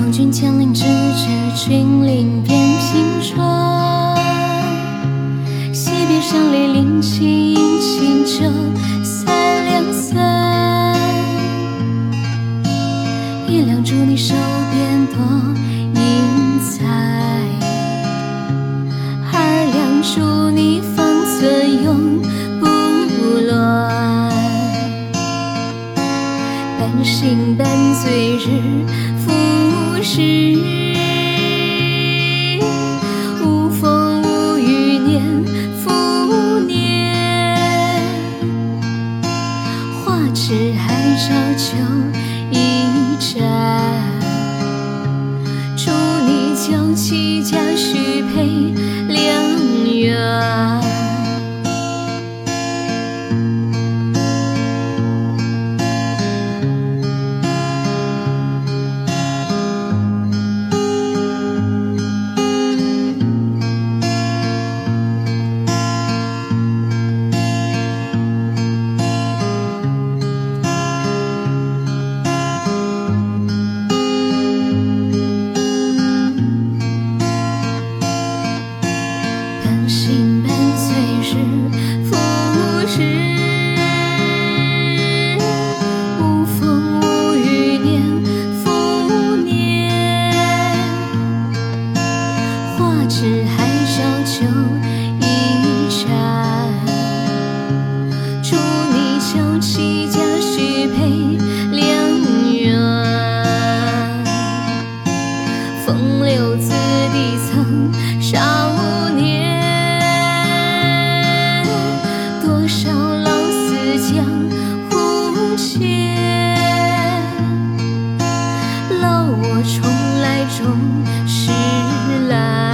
从君千里直至君临变平川，惜别伤泪临清饮清酒三两三，一两祝你手边多银财，二两祝你方寸永不乱，半醒半醉日是，无风无雨年复年，花枝还照旧一家续配良缘，风流子弟曾少年。多少老死江湖前，老我重来终是来。